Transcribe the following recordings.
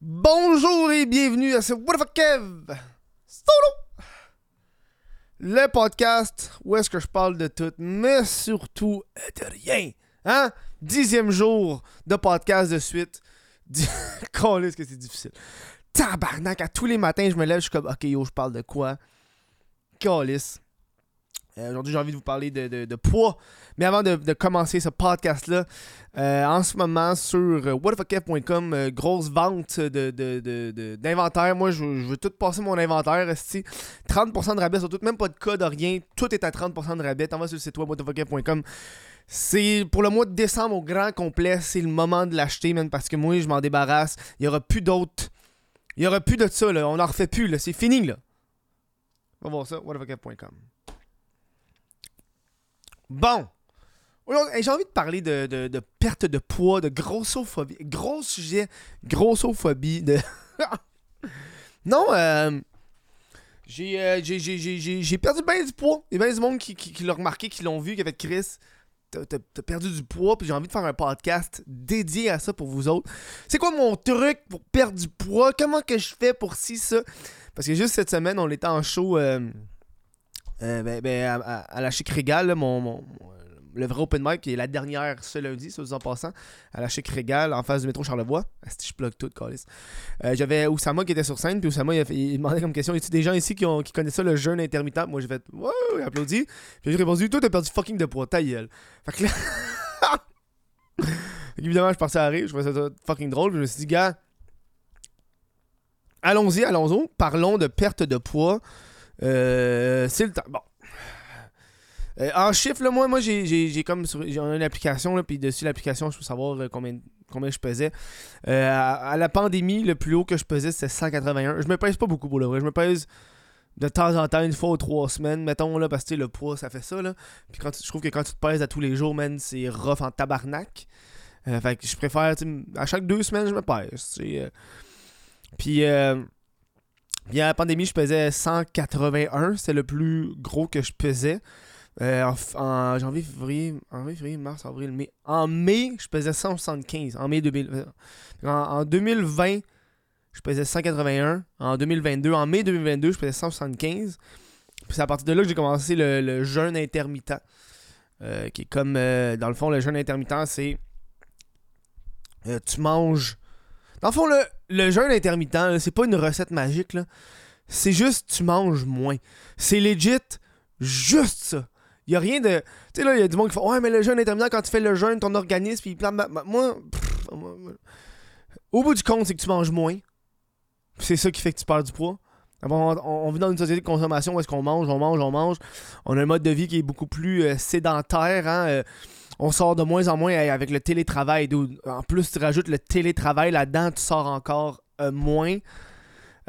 Bonjour et bienvenue à ce What the fuck Kev? Solo Le podcast où est-ce que je parle de tout, mais surtout de rien. Hein? Dixième jour de podcast de suite. Calisse que c'est difficile. Tabarnak, à tous les matins, je me lève, je suis comme, ok, yo, je parle de quoi? Calisse. Euh, Aujourd'hui, j'ai envie de vous parler de, de- poids. Mais avant de, commencer ce podcast-là, euh, en ce moment sur euh, whatthefuckf.com, euh, grosse vente d'inventaire. Moi, je, veux- tout passer mon inventaire. esti. 30% de rabais sur tout, même pas de code, rien. Tout est à 30% de rabais. T'en vas sur le site web. C'est pour le mois de décembre au grand complet, c'est le moment de l'acheter, man, parce que moi, je m'en débarrasse. Il y aura plus d'autres. Il y aura plus de ça, là. On en refait plus, là. C'est fini, là. On va voir ça, whatthefuckf.com. Bon. J'ai envie de parler de, de- perte de poids, de grossophobie. Gros sujet, grossophobie. De... non, euh, j'ai, euh, j'ai, j'ai, perdu bien du poids. Il y a bien du monde qui, qui, l'a remarqué, qui l'ont vu, qui avait Chris. T'as, perdu du poids, puis j'ai envie de faire un podcast dédié à ça pour vous autres. C'est quoi mon truc pour perdre du poids? Comment que je fais pour ci, ça? Parce que juste cette semaine, on était en show euh, euh, ben, ben, à, la Chic Régal, mon, mon- le vrai open mic, qui est la dernière ce lundi, ça en passant, à la Chic Régal, en face du métro Charlevoix. Asti, je plug tout, câlisse. Euh, J'avais Oussama qui était sur scène, puis Oussama, il, il demandait comme question, y a des gens ici qui, ont, qui connaissent ça, le jeûne intermittent? Moi, j'ai fait, ouais, ouais, applaudi. Puis j'ai répondu, toi, t'as perdu fucking de poids, ta gueule. Fait que là... Fait qu'évidemment, je suis à rire, je trouvais ça fucking drôle, puis je me suis dit, gars, allons-y, allons-y, parlons de perte de poids. Euh, c'est le temps. Bon. Euh, en chiffres, moi, moi j'ai, comme sur- j'ai une application, là, puis dessus l'application, je peux savoir euh, combien, combien je pesais. À, la pandémie, le plus haut que je pesais, c'était 181. Je me pèse pas beaucoup pour le vrai. Je me pèse de temps en temps, une fois ou trois semaines, mettons, là, parce que le poids, ça fait ça. Là. Puis quand tu- je trouve que quand tu te pèses à tous les jours, man, c'est rough en tabarnak. Fait que je préfère, à chaque deux semaines, je me pèse. Puis, puis à la pandémie, je pesais 181. C'était le plus gros que je pesais. Euh, en, janvier, février, janvier, février, mars, avril, mai. En mai, je pesais 175. En mai 2000. euh, En, en 2020, je pesais 181. En 2022, en mai 2022, je pesais 175. Puis c'est à partir de là que j'ai commencé le, jeûne intermittent. Euh, qui est comme, dans le fond, le jeûne intermittent, c'est. tu manges. Dans le fond, le, le jeûne intermittent, c'est pas une recette magique. là. C'est juste, tu manges moins. C'est legit, juste ça. Il a rien de. Tu sais, là, il y a du monde qui fait Ouais, mais le jeûne intermittent, quand tu fais le jeûne, ton organisme, ma- ma- Moi, au bout du compte, c'est que tu manges moins. C'est ça qui fait que tu perds du poids. On, on vit dans une société de consommation où est-ce qu'on mange, on mange, on mange. On a un mode de vie qui est beaucoup plus euh, sédentaire. hein, euh, on sort de moins en moins avec le télétravail. En plus, tu rajoutes le télétravail là-dedans, tu sors encore euh, moins.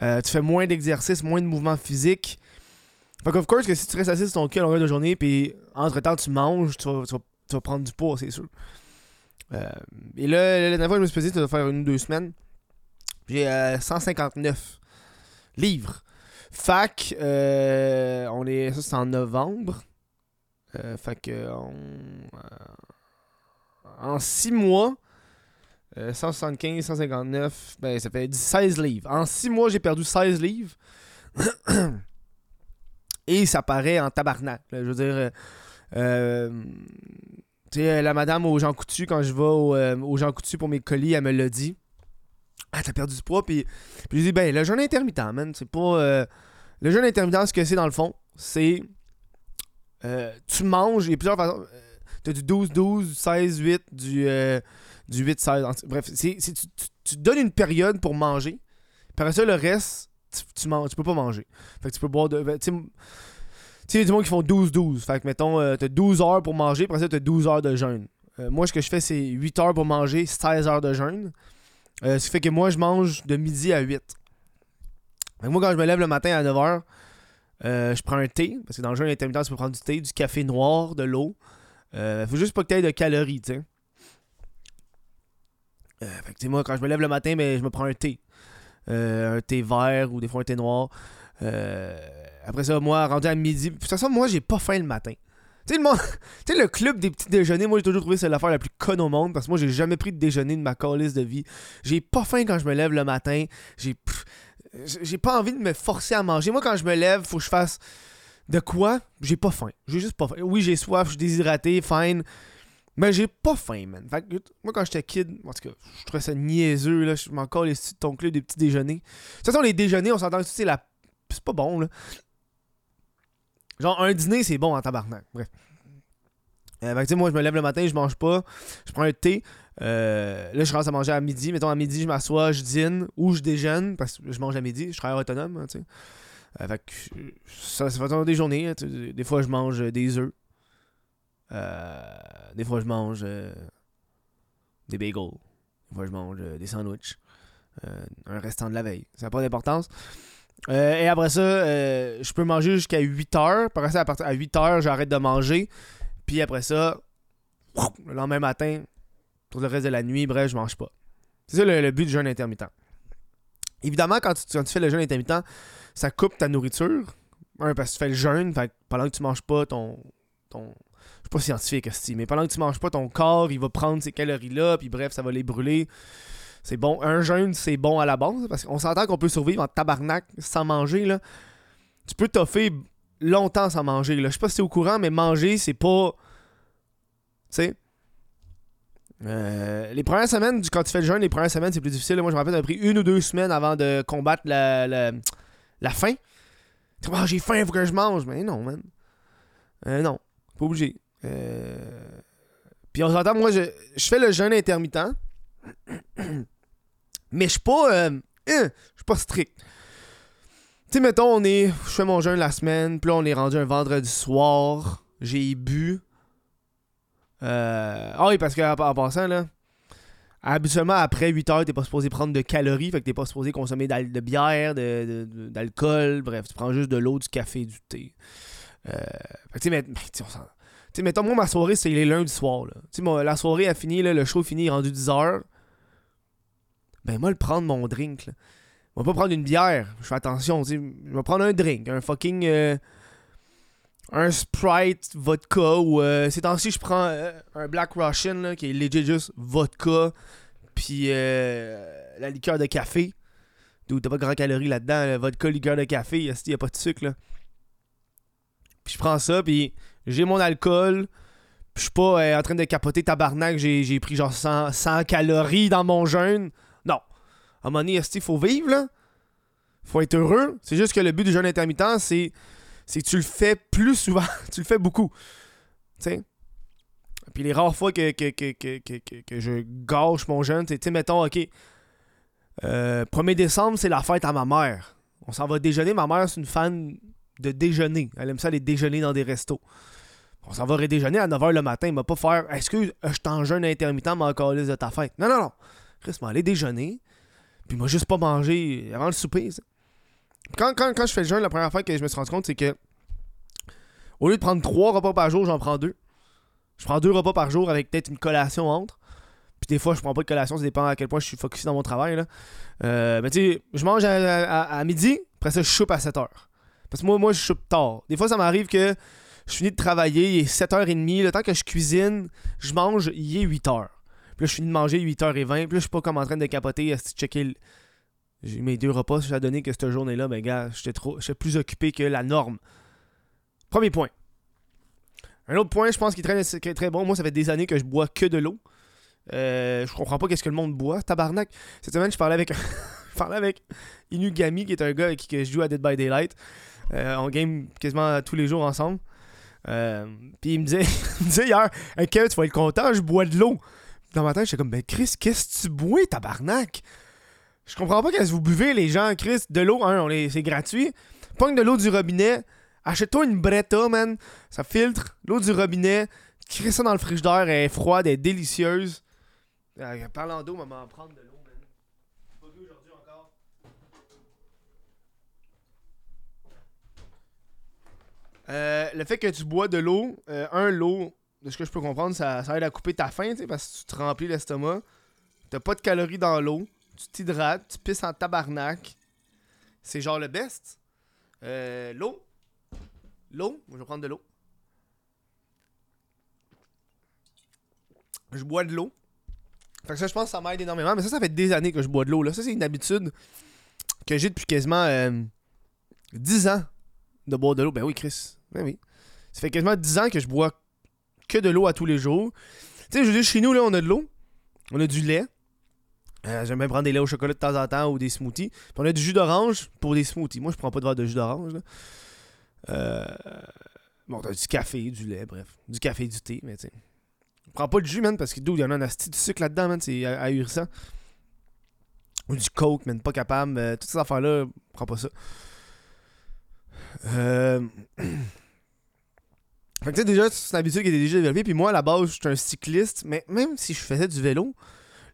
Euh, tu fais moins d'exercices, moins de mouvements physiques. Fait of course que si tu restes assis sur ton cul à longueur de journée, puis entre-temps tu manges, tu vas, prendre du poids, c'est sûr. Euh, et là, la dernière fois je me suis pesé, ça doit faire une ou deux semaines. J'ai euh, 159 livres. Fac, on est, ça c'est en novembre. Euh, fait que euh, en 6 mois, euh, 175, 159, ben ça fait 16 livres. En 6 mois, j'ai perdu 16 livres. Et ça paraît en tabarnak. je veux dire, euh, euh, tu sais, la madame aux Jean Coutu, quand je vais au, euh, aux Jean Coutu pour mes colis, elle me l'a dit. Ah, t'as perdu du poids. Puis, puis j'ai dit, ben, le jeûne intermittent, man, c'est pas. euh, le jeûne intermittent, ce que c'est dans le fond, c'est. Euh, tu manges, il y a plusieurs façons. euh, T'as du 12-12, du 16-8, du, euh, du 8-16. en- Bref, tu, tu- tu donnes une période pour manger. Après ça, le reste, tu, tu, tu peux pas manger. Fait que tu peux boire ben, Tu sais, tu il y a du monde qui font 12-12. Fait que, mettons, euh, t'as 12 heures pour manger, après ça, t'as 12 heures de jeûne. Euh, moi, ce que je fais, c'est 8 heures pour manger, 16 heures de jeûne. Ce qui fait que moi, je mange de midi à 8. Fait que moi, quand je me lève le matin à 9 heures, euh, je prends un thé, parce que dans le jeûne intermittent, tu peux prendre du thé, du café noir, de l'eau. Euh, faut juste pas que tu aies de calories, tu sais. Euh, fait que, moi, quand je me lève le matin, ben, je me prends un thé. Euh, un thé vert ou des fois un thé noir. Après ça, moi, rendu à midi. De toute façon, moi, j'ai pas faim le matin. Tu sais, le, club des petits déjeuners, moi j'ai toujours trouvé c'est l'affaire la plus conne au monde parce que moi j'ai jamais pris de déjeuner de ma calice de vie. J'ai pas faim quand je me lève le matin. J'ai j'ai pas envie de me forcer à manger. Moi quand je me lève, faut que je fasse de quoi? J'ai pas faim. J'ai juste pas faim. Oui, j'ai soif, je suis déshydraté, fine. Mais j'ai pas faim, man. Fait que, moi, quand j'étais kid, en tout cas, je trouvais ça niaiseux, là. Je m'en les ton club des petits déjeuners. De toute façon, les déjeuners, on s'entend que c'est la. C'est pas bon, là. Genre, un dîner, c'est bon en tabarnak. Bref. Euh, fait que, moi, je me lève le matin, je mange pas. Je prends un thé. Euh, là, je commence à manger à midi. Mettons, à midi, je m'assois, je dîne ou je déjeune parce que je mange à midi. Je travaille autonome, hein. Euh, fait que ça, ça fait des journées. Hein, des fois, je mange des œufs. Euh, des fois, je mange euh, des bagels. Des fois, je mange euh, des sandwichs. un restant de la veille. Ça n'a pas d'importance. et après ça, je peux manger jusqu'à 8 heures. Après à, partir, à 8 heures, j'arrête de manger. Puis après ça, le lendemain matin, pour le reste de la nuit, bref, je mange pas. C'est ça le, but du jeûne intermittent. Évidemment, quand tu, fais le jeûne intermittent, ça coupe ta nourriture. Un, parce que tu fais le jeûne, pendant que tu manges pas, ton, ton, pas scientifique, mais pendant que tu manges pas, ton corps, il va prendre ces calories-là, puis bref, ça va les brûler. C'est bon. Un jeûne, c'est bon à la base, parce qu'on s'entend qu'on peut survivre en tabarnak sans manger, là. Tu peux toffer longtemps sans manger, là. Je sais pas si c'est au courant, mais manger, c'est pas... Tu sais... Euh, les premières semaines, quand tu fais le jeûne, les premières semaines, c'est plus difficile. Moi, je me rappelle, ça pris une ou deux semaines avant de combattre la, la, la faim. Oh, j'ai faim, faut que je mange. Mais non, man. Euh, non, pas obligé. Euh, puis on s'entend, moi, je, fais le jeûne intermittent. mais je suis pas. Je suis pas strict. Tu sais, mettons, on est. Je fais mon jeûne la semaine, puis là, on est rendu un vendredi soir. J'ai bu. Euh, ah oui, parce qu'en en passant, là. Habituellement, après 8 heures, t'es pas supposé prendre de calories, fait que t'es pas supposé consommer de bière, d'alcool, bref, tu prends juste de l'eau, du café, du thé. Euh, fait que tu sais, mais, on sais, mettons, moi, ma soirée, c'est les lundis soirs. La soirée a fini, là, le show fini, rendu 10h. Ben, moi, le prendre mon drink, là. Je vais pas prendre une bière. Je fais attention. Je vais prendre un drink, un fucking. Euh, un Sprite vodka ou. Euh, ces temps-ci, je prends euh, un Black Russian, là, qui est legit juste vodka. Puis la liqueur de café. D'où t'as pas grand calories là-dedans. vodka, liqueur de café, il y a pas de sucre, là. Puis je prends ça, puis j'ai mon alcool, je suis pas euh, en train de capoter tabarnak, j'ai pris genre 100, calories dans mon jeûne. Non. À un moment donné, il faut vivre, là. Faut être heureux. C'est juste que le but du jeûne intermittent, c'est que tu le fais plus souvent. tu le fais beaucoup. Tu sais? Puis les rares fois que, que, je gâche mon jeûne, tu sais, mettons, ok. 1er euh, décembre, c'est la fête à ma mère. On s'en va déjeuner. Ma mère, c'est une fan de déjeuner. Elle aime ça aller déjeuner dans des restos. On s'en va déjeuner à 9h le matin. Il m'a pas faire que euh, je t'en jeûne intermittent, mais encore de ta fête Non, non, non. Chris m'a allé déjeuner. Puis il m'a juste pas mangé avant le souper. Quand, quand, quand, je fais le jeûne, la première fois que je me suis rendu compte, c'est que au lieu de prendre trois repas par jour, j'en prends deux. Je prends deux repas par jour avec peut-être une collation entre. Puis des fois, je prends pas de collation, ça dépend à quel point je suis focusé dans mon travail. Là. Euh, mais tu sais, je mange à, midi, après ça, je choupe à 7 h Parce que moi, moi je choupe tard. Des fois, ça m'arrive que je finis de travailler, il est 7h30, le temps que je cuisine, je mange, il est 8h. Puis là, je finis de manger 8h20, puis là, je suis pas comme en train de capoter, à checker J'ai mes deux repas, j'ai donné que cette journée-là, ben gars, j'étais trop. J'étais plus occupé que la norme. Premier point. Un autre point, je pense, qui est très, bon. Moi, ça fait des années que je bois que de l'eau. Euh, je comprends pas qu'est-ce que le monde boit. Tabarnak. Cette semaine, je parlais avec, je parlais avec Inugami, qui est un gars avec qui je joue à Dead by Daylight. Euh, on game quasiment tous les jours ensemble. Euh, puis il me disait, il me disait hier, hey tu vas être content, je bois de l'eau. Dans ma tête, j'étais comme, ben Chris, qu'est-ce que tu bois, tabarnak? Je comprends pas qu'est-ce que vous buvez, les gens, Chris. De l'eau, hein, c'est gratuit. Pogne de l'eau du robinet. Achète-toi une Bretta, man. Ça filtre. L'eau du robinet. Crée ça dans le frigidaire. Elle est froide, elle est délicieuse. Euh, parlant d'eau, maman, prendre de l'eau. Euh, le fait que tu bois de l'eau, euh, un, l'eau, de ce que je peux comprendre, ça, ça aide à couper ta faim, parce que tu te remplis l'estomac. T'as pas de calories dans l'eau. Tu t'hydrates, tu pisses en tabarnak. C'est genre le best. Euh, l'eau. L'eau, je vais prendre de l'eau. je bois de l'eau. Fait que ça, je pense que ça m'aide énormément. Mais ça, ça fait des années que je bois de l'eau. Là. Ça, c'est une habitude que j'ai depuis quasiment 10 ans de boire de l'eau. Ben oui, Chris. Ben oui. Ça fait quasiment 10 ans que je bois que de l'eau à tous les jours. Tu sais, je veux dire, chez nous, là, on a de l'eau. On a du lait. Euh, J'aime bien prendre des laits au chocolat de temps en temps ou des smoothies. Puis on a du jus d'orange pour des smoothies. Moi, je prends pas de verre de jus d'orange. Euh... Bon, t'as du café, du lait, bref. Du café, du thé, mais. Je prends pas de jus, man, parce que d'où il y en a un asti de sucre là-dedans, man. C'est ahurissant. Ou du coke, man, pas capable. Toutes ces affaires-là, je prends pas ça. Euh. Fait que tu sais, déjà, c'est une habitude qui était déjà développée. Puis moi, à la base, je suis un cycliste. Mais même si je faisais du vélo,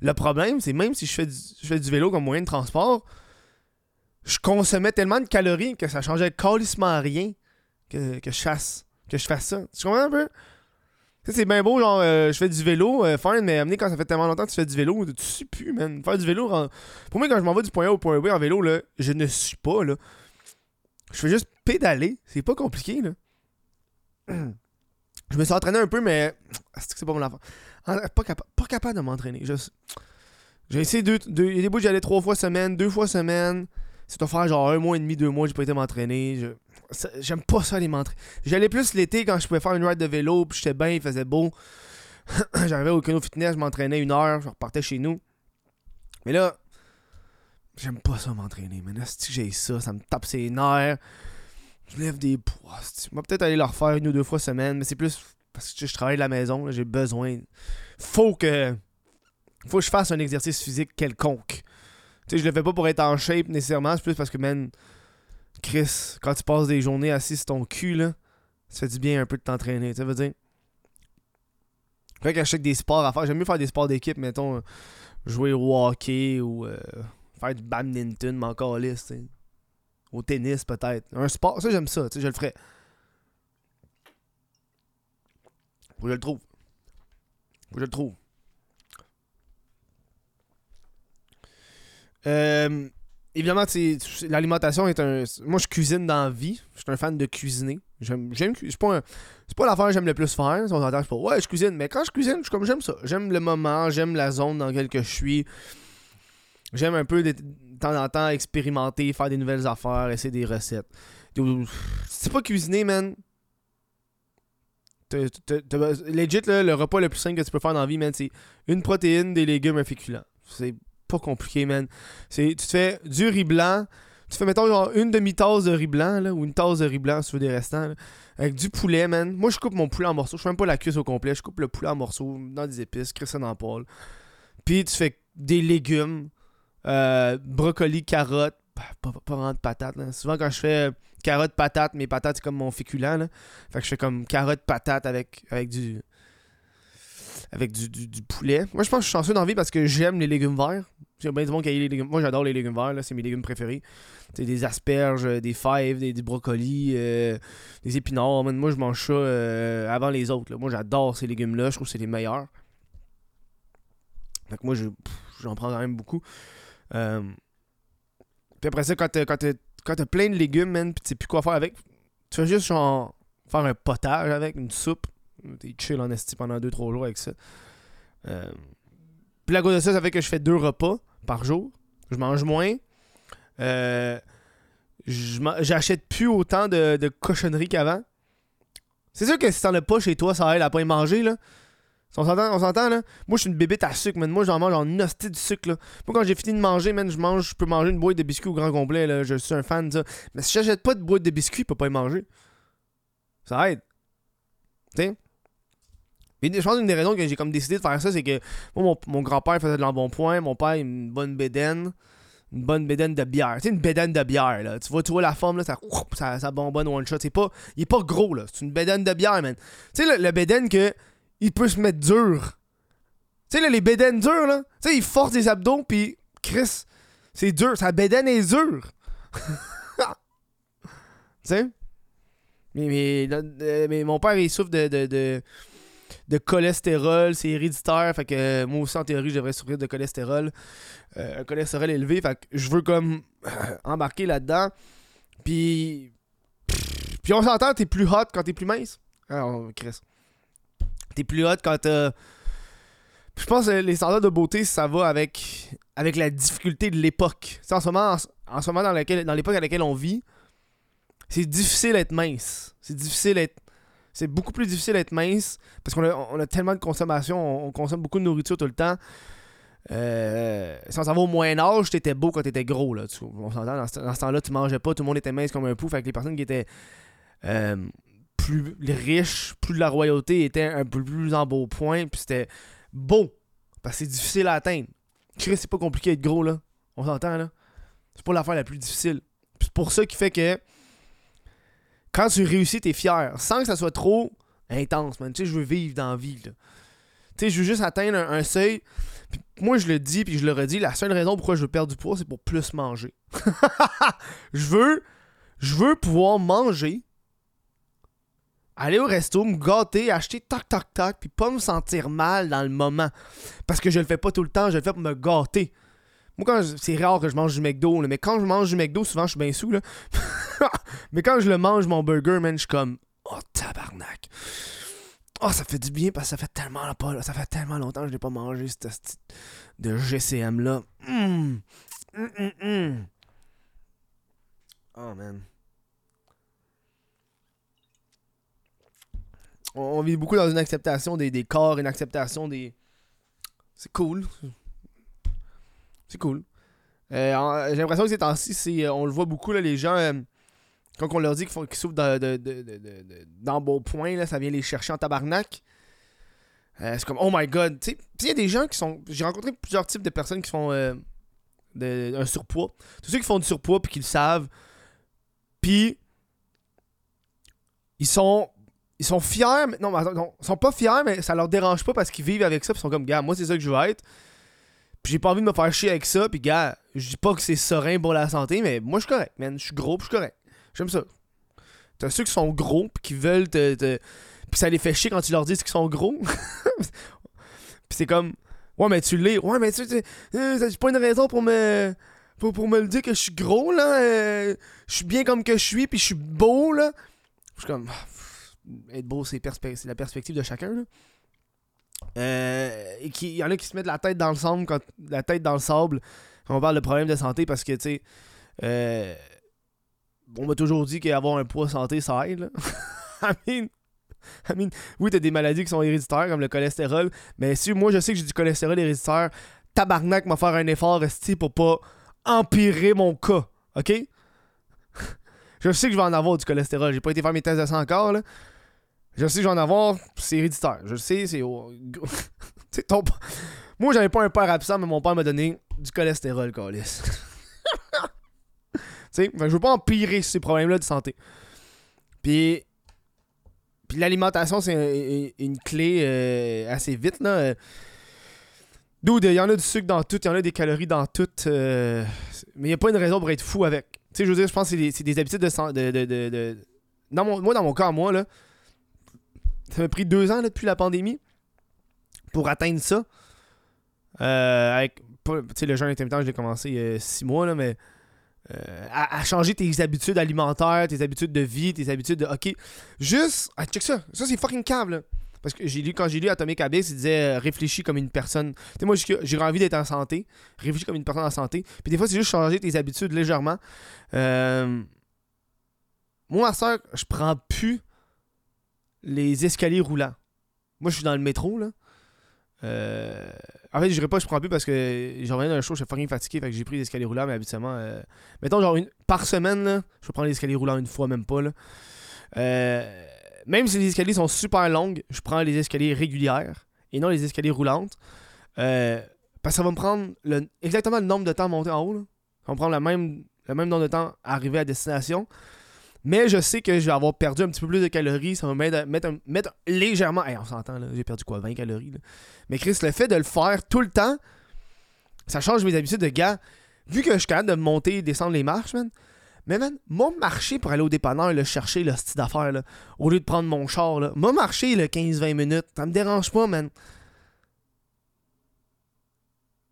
le problème, c'est même si je fais, du, fais du vélo comme moyen de transport, je consommais tellement de calories que ça changeait calissement rien que, je fasse, que je fasse ça. Tu comprends un peu? C'est bien beau, genre, euh, je fais du vélo, euh, fine, mais amener quand ça fait tellement longtemps que tu fais du vélo, tu suis plus, man. Faire du vélo, pour moi, quand je m'en vais du point A au point B en vélo, je ne suis pas, là. Je fais juste pédaler. C'est pas compliqué, là. Je me suis entraîné un peu, mais c'est pas mon affaire? Pas, capa pas capable de m'entraîner. J'ai essayé deux, deux. Il y a des bouts, j'allais trois fois semaine, deux fois semaine. C'est à faire genre un mois et demi, deux mois, j'ai pas été m'entraîner. J'aime pas ça aller m'entraîner. J'allais plus l'été quand je pouvais faire une ride de vélo, puis j'étais bien, il faisait beau. J'arrivais au Keno Fitness, je m'entraînais une heure, je repartais chez nous. Mais là, j'aime pas ça m'entraîner. Là, si j'ai ça, ça me tape ses nerfs. Je lève des poids. Je vais peut-être aller le refaire une ou deux fois semaine, mais c'est plus parce que je travaille de la maison, j'ai besoin. Faut que. Faut que je fasse un exercice physique quelconque. Tu sais, je le fais pas pour être en shape nécessairement, c'est plus parce que, man, Chris, quand tu passes des journées assis sur ton cul, là, ça fait du bien un peu de t'entraîner, tu veux dire. Fait que je des sports à faire. J'aime mieux faire des sports d'équipe, mettons, jouer au hockey ou euh, faire du badminton, mais encore liste, au tennis peut-être. Un sport, ça j'aime ça, tu sais, je le ferais. Je le trouve. Je le trouve. Euh, évidemment, l'alimentation est un. Moi, je cuisine dans la vie. Je suis un fan de cuisiner. J'aime. C'est pas, pas l'affaire que j'aime le plus faire. Si on s'entend, pas. Ouais, je cuisine. Mais quand je cuisine, je comme j'aime ça. J'aime le moment, j'aime la zone dans laquelle je suis. J'aime un peu de temps en temps expérimenter, faire des nouvelles affaires, essayer des recettes. C'est pas cuisiner, man. Legit, le repas le plus simple que tu peux faire dans la vie, man, c'est une protéine, des légumes, un féculent. C'est pas compliqué, man. Tu te fais du riz blanc. Tu fais, mettons, genre une demi-tasse de riz blanc, là, ou une tasse de riz blanc si tu veux des restants, avec du poulet, man. Moi, je coupe mon poulet en morceaux. Je fais même pas la cuisse au complet. Je coupe le poulet en morceaux, dans des épices, crée ça dans. Puis tu fais des légumes, euh, brocoli, carottes, pas, vraiment de patates. Souvent, quand je fais carottes, patates, mes patates, c'est comme mon féculent. Là. Fait que je fais comme carottes, patates avec, avec du avec du, du, poulet. Moi, je pense que je suis chanceux dans la vie parce que j'aime les légumes verts. J'ai bien du monde qui a les légumes. Moi, j'adore les légumes verts. C'est mes légumes préférés. C'est des asperges, des fèves, des, brocolis, euh, des épinards. Moi, je mange ça euh, avant les autres. Moi, j'adore ces légumes-là. Je trouve que c'est les meilleurs. Fait que moi, j'en prends quand même beaucoup. Euh, puis après ça, quand t'as, quand, t'as, plein de légumes, man, pis tu sais plus quoi faire avec, tu fais juste genre faire un potage avec, une soupe. T'es chill en esti pendant 2-3 jours avec ça. Euh, puis la cause de ça, ça fait que je fais deux repas par jour. Je mange moins. Euh, j'achète plus autant de, de cochonneries qu'avant. C'est sûr que si t'en as pas chez toi, ça aide à pas y manger, là. On s'entend, on s'entend, là? Moi, je suis une bébête à sucre, man. Moi, j'en mange en hostie du sucre, là. Moi, quand j'ai fini de manger, man, je mange, je peux manger une boîte de biscuits au grand complet, là. Je suis un fan de ça. Mais si j'achète pas de boîte de biscuits, je peux pas y manger. Ça aide. Tu je pense qu'une des raisons que j'ai comme décidé de faire ça, c'est que moi, mon, grand-père faisait de l'embonpoint, mon père, une bonne bédaine. Une bonne bédaine de bière. Tu sais, une bédaine de bière, là. Tu vois, tu vois la forme, là, ça, ça, ça bonbonne one shot. C'est pas, il est pas gros, là. C'est une bédaine de bière, man. Tu sais, le, le bédaine que il peut se mettre dur. Tu sais, là, les bédaines durs, là. Tu sais, il force des abdos, puis Chris, c'est dur. Sa bédaine est dure. tu sais? Mais, mais, euh, mais, mon père, il souffre de, de, de, de cholestérol. C'est héréditaire. Fait que moi aussi, en théorie, je devrais souffrir de cholestérol. Euh, un cholestérol élevé. Fait que je veux comme embarquer là-dedans. Puis. Puis on s'entend, t'es plus hot quand t'es plus mince. Alors, Chris. T'es plus hot quand t'as. Je pense que les standards de beauté, ça va avec, avec la difficulté de l'époque. En ce moment, en, ce moment dans, dans l'époque à laquelle on vit, c'est difficile d'être mince. C'est difficile d'être. C'est beaucoup plus difficile d'être mince parce qu'on a, on a, tellement de consommation, on, consomme beaucoup de nourriture tout le temps. Euh, sans savoir au moyen âge, t'étais beau quand t'étais gros. Là, on s'entend, dans ce, temps-là, tu mangeais pas, tout le monde était mince comme un pouf. Fait les personnes qui étaient euh, plus riches, plus la royauté, étaient un peu plus en beau point. Puis c'était beau. Parce que c'est difficile à atteindre. Chris, c'est pas compliqué d'être gros, là. On s'entend, là. C'est pas l'affaire la plus difficile. C'est pour ça qui fait que quand tu réussis, t'es fier. Sans que ça soit trop intense, man. Tu sais, je veux vivre dans la vie, là. Tu sais, je veux juste atteindre un, seuil. Moi, je le dis, puis je le redis, la seule raison pourquoi je veux perdre du poids, c'est pour plus manger. je veux... Je veux pouvoir manger aller au resto, me gâter, acheter tac tac tac, puis pas me sentir mal dans le moment. Parce que je le fais pas tout le temps, je le fais pour me gâter. Moi, quand c'est rare que je mange du McDo, mais quand je mange du McDo, souvent je suis bien sous. Mais quand je le mange, mon burger, man, je suis comme Oh tabarnak. Oh, ça fait du bien parce que ça fait tellement pas, ça fait tellement longtemps que je n'ai pas mangé cette de GCM là. Hum. Hum, hum, oh man. On, vit beaucoup dans une acceptation des, corps, une acceptation des. C'est cool. C'est cool. Euh, j'ai l'impression que ces temps-ci, euh, on le voit beaucoup, les gens, euh, quand on leur dit qu'ils souffrent d'embonpoint, là, ça vient les chercher en tabarnak. c'est comme, oh my god. Il y a des gens qui sont. J'ai rencontré plusieurs types de personnes qui font un surpoids. Tous ceux qui font du surpoids puis qui le savent. Puis, ils sont ils sont fiers, mais non, non, ils sont pas fiers, mais ça leur dérange pas parce qu'ils vivent avec ça, ils sont comme, gars, moi c'est ça que je veux être. Puis j'ai pas envie de me faire chier avec ça, puis gars, je dis pas que c'est serein pour la santé, mais moi je suis correct, man. Je suis gros, je suis correct. J'aime ça. T'as ceux qui sont gros, puis qui veulent te. te... Puis ça les fait chier quand tu leur dis qu'ils sont gros. puis c'est comme, ouais, mais tu l'es. Ouais, mais tu sais, euh, pas une raison pour me. Pour, pour me le dire que je suis gros, là. Euh, je suis bien comme que je suis, puis je suis beau, là. Je suis comme, être beau, c'est la perspective de chacun. Euh, et il y en a qui se mettent la tête dans le sable quand la tête dans le sable quand on parle de problèmes de santé parce que tu sais euh, on m'a toujours dit qu'avoir un poids santé ça aide mean, I mean, oui t'as des maladies qui sont héréditaires comme le cholestérol mais si moi je sais que j'ai du cholestérol héréditaire tabarnak m'a faire un effort resti pour pas empirer mon cas ok? Je sais que je vais en avoir du cholestérol. J'ai pas été faire mes tests de sang encore là je sais que j'en avoir, c'est héréditaire. Je sais, c'est. ton... Moi, j'avais pas un père absent, mais mon père m'a donné du cholestérol, Calis. tu sais, je veux pas empirer ces problèmes-là de santé. Puis. Puis l'alimentation, c'est une clé euh, assez vite, là. D'où il y en a du sucre dans tout, il y en a des calories dans tout. Euh, mais il n'y a pas une raison pour être fou avec. Tu sais, je veux dire, je pense que c'est des, habitudes de, de, de, de, Dans mon, moi, dans mon cas, moi, là, ça m'a pris deux ans depuis la pandémie pour atteindre ça. Euh, avec, le jeûne intermittent, je l'ai commencé il y a six mois, là, mais euh, à, changer tes habitudes alimentaires, tes habitudes de vie, tes habitudes de. Ok, juste. Ah, check ça. Ça, c'est fucking câble. Parce que j'ai lu, quand j'ai lu Atomic Habits, il disait euh, réfléchis comme une personne. Tu sais, moi, j'ai envie d'être en santé. Réfléchis comme une personne en santé. Puis des fois, c'est juste changer tes habitudes légèrement. Euh, moi, ma soeur, je prends plus les escaliers roulants. Moi, je suis dans le métro, là. Euh, en fait, je dirais pas que je prends plus parce que j'en reviens d'un show, je suis fucking fatigué, fait que j'ai pris les escaliers roulants, mais habituellement, euh... mettons, genre, une... par semaine, là, je prendre les escaliers roulants une fois, même pas, là. Euh... Même si les escaliers sont super longues, je prends les escaliers régulières et non les escaliers roulantes. Parce que ça va me prendre exactement le nombre de temps à monter en haut. Ça va me prendre même, le même nombre de temps à arriver à destination. Mais je sais que je vais avoir perdu un petit peu plus de calories. Ça va mettre, mettre, légèrement. Hey, on s'entend, là. J'ai perdu quoi 20 calories. Mais Chris, le fait de le faire tout le temps, ça change mes habitudes de gars. Vu que je suis capable de monter et descendre les marches, man. Mais man, moi marcher pour aller au dépanneur, le chercher le style d'affaires, au lieu de prendre mon char, là. Moi marcher le 15-20 minutes, ça me dérange pas, man.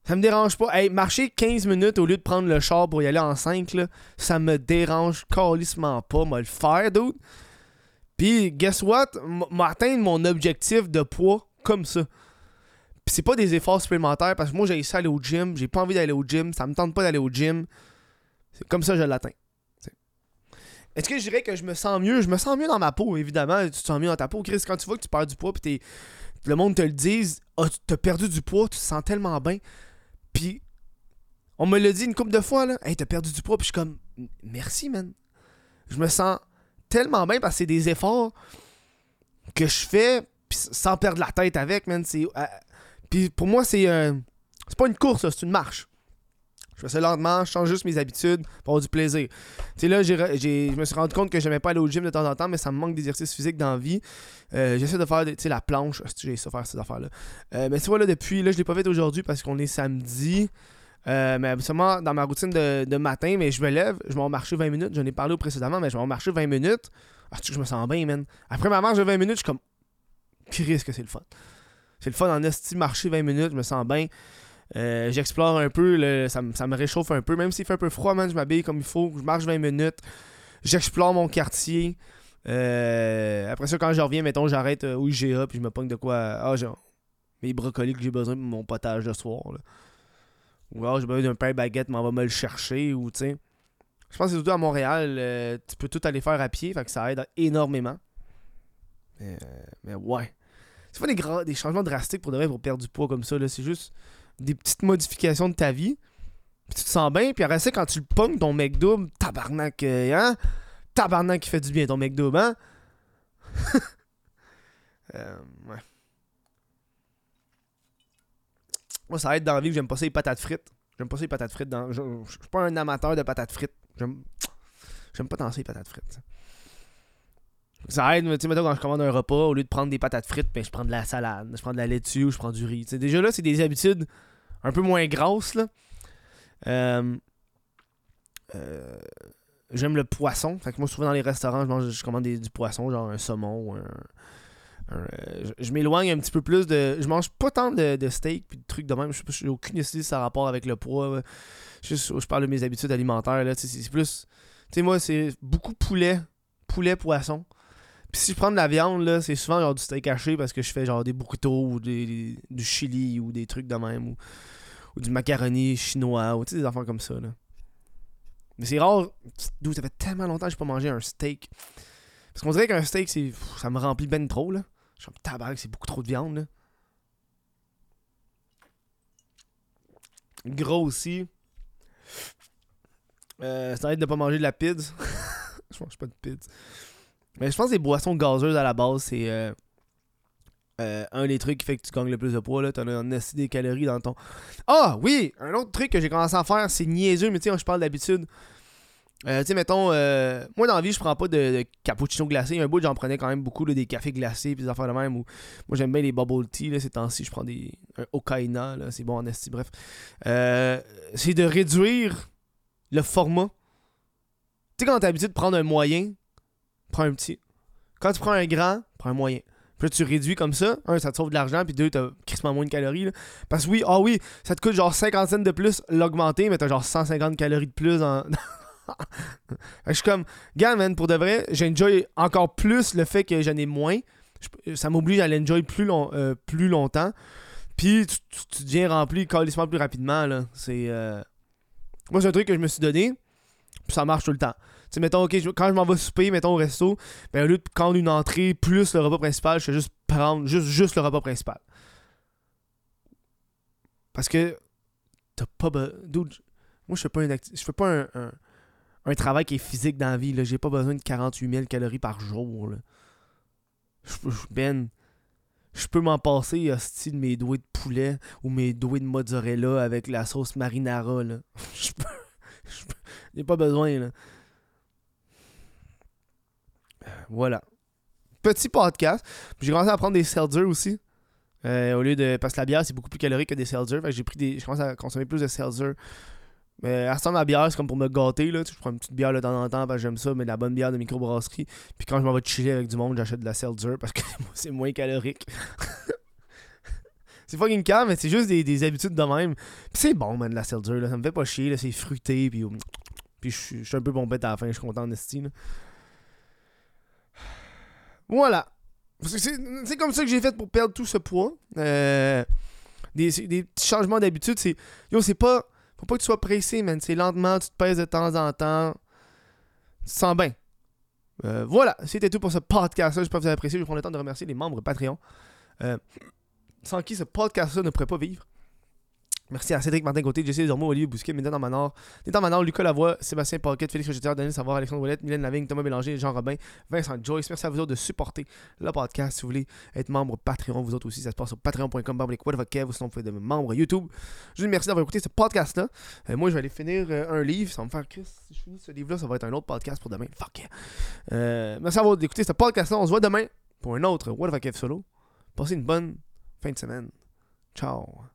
Ça me dérange pas. Hey, marcher 15 minutes au lieu de prendre le char pour y aller en 5, là, ça me dérange calissement pas. Moi, le faire, dude. Puis, guess what? M'atteindre mon objectif de poids comme ça. Puis c'est pas des efforts supplémentaires parce que moi j'ai essayé aller au gym, j'ai pas envie d'aller au gym, ça me tente pas d'aller au gym. C'est comme ça que je l'atteins. Est-ce que je dirais que je me sens mieux? Je me sens mieux dans ma peau, évidemment. Tu te sens mieux dans ta peau. Chris, quand tu vois que tu perds du poids, puis le monde te le dise, oh, tu as perdu du poids, tu te sens tellement bien. Puis on me l'a dit une couple de fois, là. Hey, t'as perdu du poids, puis je suis comme, merci, man. Je me sens tellement bien parce que c'est des efforts que je fais sans perdre la tête avec, man. Euh, puis pour moi, c'est, euh, c'est pas une course, c'est une marche. Je fais ça lentement, je change juste mes habitudes pour avoir du plaisir. Tu sais, là, j'ai, je me suis rendu compte que j'aimais pas aller au gym de temps en temps, mais ça me manque d'exercice physique dans la vie. Euh, j'essaie de faire, tu sais, la planche. J'ai ça faire ces affaires-là. mais tu vois, là, depuis, là, je l'ai pas fait aujourd'hui parce qu'on est samedi. Euh, mais absolument dans ma routine de, matin, mais je me lève, je m'en marcher 20 minutes. J'en ai parlé précédemment, mais je m'en marcher 20 minutes. Je me sens bien, man. Après ma marche de 20 minutes, je suis comme. Qu'est-ce que c'est le fun. C'est le fun en esti marcher 20 minutes, je me sens bien. Euh, j'explore un peu, ça, me réchauffe un peu. Même s'il fait un peu froid, man, je m'habille comme il faut. Je marche 20 minutes. J'explore mon quartier. Euh, après ça, quand je reviens, mettons, j'arrête au IGA puis je me pogne de quoi. Ah, genre, mes brocolis que j'ai besoin pour mon potage de soir. Là. Ou alors j'ai besoin d'un pain baguette, mais on va me le chercher. Ou tu. Je pense que surtout à Montréal, euh, tu peux tout aller faire à pied, fait que ça aide énormément. Mais, euh, mais ouais. C'est pas des, des changements drastiques pour de vrai pour perdre du poids comme ça. C'est juste des petites modifications de ta vie. Puis tu te sens bien, puis après ça, quand tu le pognes ton McDo, tabarnak, euh, hein? Tabarnak qui fait du bien ton McDo, hein? ouais. Moi, ça aide dans la vie que j'aime pas ça les patates frites. J'aime pas ça les patates frites. Dans... Je, suis pas un amateur de patates frites. J'aime, j'aime pas tant ça les patates frites. Ça aide, tu sais, quand je commande un repas, au lieu de prendre des patates frites, ben, je prends de la salade, je prends de la laitue ou je prends du riz. déjà là, c'est des habitudes un peu moins grasses. Là. Euh, euh, j'aime le poisson. Fait que moi, souvent dans les restaurants, je, mange, je commande du poisson, genre un saumon un, euh, je, m'éloigne un petit peu plus de. Je mange pas tant de, steak puis de trucs de même. Je n'ai aucune idée si ça a rapport avec le poids. Je parle de mes habitudes alimentaires. Là, c'est plus. Tu sais, moi, c'est beaucoup poulet, poulet, poisson. Puis si je prends de la viande, là, c'est souvent genre du steak haché parce que je fais genre des burritos ou des, du chili ou des trucs de même. Ou, du macaroni chinois ou des enfants comme ça. Là. Mais c'est rare. D'où ça fait tellement longtemps que j'ai pas mangé un steak. Parce qu'on dirait qu'un steak, c'est ça me remplit ben trop. là. Je suis tabac, c'est beaucoup trop de viande, là. Gros aussi. Euh, ça aide de pas manger de la pizza. je mange pas de pizza. Mais je pense que les boissons gazeuses à la base, c'est euh, euh, un des trucs qui fait que tu gagnes le plus de poids. Tu as assez des calories dans ton. Ah oui! Un autre truc que j'ai commencé à faire, c'est niaiseux, mais tu sais, je parle d'habitude. Euh, tu sais, mettons, euh, moi dans la vie, je prends pas de, cappuccino glacé. Un bout, j'en prenais quand même beaucoup, des cafés glacés, puis des affaires de même. moi, j'aime bien les bubble tea, là, ces temps-ci. Je prends des. Un Okaina, là, c'est bon en esti, bref. C'est de réduire le format. Tu sais, quand t'as l'habitude de prendre un moyen, prends un petit. Quand tu prends un grand, prends un moyen. Puis là, tu réduis comme ça. Un, ça te sauve de l'argent. Puis deux, t'as crissement moins de calories. Parce que oui, ah oui, ça te coûte genre 50 cents de plus l'augmenter, mais t'as genre 150 calories de plus en, je suis comme, gars, man, pour de vrai, j'enjoy encore plus le fait que j'en ai moins. ça m'oblige à l'enjoy plus, long, euh, plus longtemps. Puis tu, deviens rempli calissement plus rapidement. Là. C'est, euh, Moi, c'est un truc que je me suis donné. Puis ça marche tout le temps. Mettons, ok, quand je m'en vais souper, mettons au resto, ben au lieu de prendre une entrée plus le repas principal, je fais juste prendre juste, juste le repas principal. Parce que t'as pas. Moi, je fais pas, une je fais pas un un travail qui est physique dans la vie. J'ai pas besoin de 48 000 calories par jour. Je, ben, je peux m'en passer hostie, de mes doués de poulet ou mes doués de mozzarella avec la sauce marinara. Là. je peux. J'ai pas besoin. Là. Voilà. Petit podcast. J'ai commencé à prendre des seltzer aussi. Euh, au lieu de. Parce que la bière, c'est beaucoup plus calorique que des seltzer. j'ai pris des. Je commence à consommer plus de seltzer mais à ce temps, ma bière, c'est comme pour me gâter. Là. Je prends une petite bière de temps en temps parce que j'aime ça, mais de la bonne bière de microbrasserie. Puis quand je m'en vais chiller avec du monde, j'achète de la seltzer parce que c'est moins calorique. c'est fucking calme, mais c'est juste des, habitudes de même. Puis c'est bon, man, de la seltzer. Là. Ça me fait pas chier. C'est fruité. Puis, puis je suis un peu bombette à la fin. Je suis content de style. Voilà. C'est comme ça que j'ai fait pour perdre tout ce poids. Euh, des, des petits changements d'habitude. C'est, yo, c'est pas. Faut pas que tu sois pressé, man. C'est lentement, tu te pèses de temps en temps. Tu sens bien. Euh, voilà, c'était tout pour ce podcast-là. J'espère que vous avez apprécié. Je prendre le temps de remercier les membres Patreon. Euh, sans qui ce podcast-là ne pourrait pas vivre. Merci à Cédric Martin Côté, Jesse Desormeaux, Olivier Bousquet, Médan Manor, Nathan Manor, Lucas Lavoie, Sébastien Paquette, Félix Rocheteur, Daniel Savoir, Alexandre Ouellette, Mylène Lavigne, Thomas Bélanger, Jean Robin, Vincent Joyce. Merci à vous autres de supporter le podcast. Si vous voulez être membre Patreon, vous autres aussi, ça se passe sur patreon.com, ou sinon vous pouvez être membre YouTube. Je vous remercie d'avoir écouté ce podcast-là. Euh, moi, je vais aller finir euh, un livre. Ça va me faire, Chris, si je finis ce livre-là, ça va être un autre podcast pour demain. Fuck yeah. Euh, merci à vous d'écouter ce podcast-là. On se voit demain pour un autre What If I Kev solo. Passez une bonne fin de semaine. Ciao.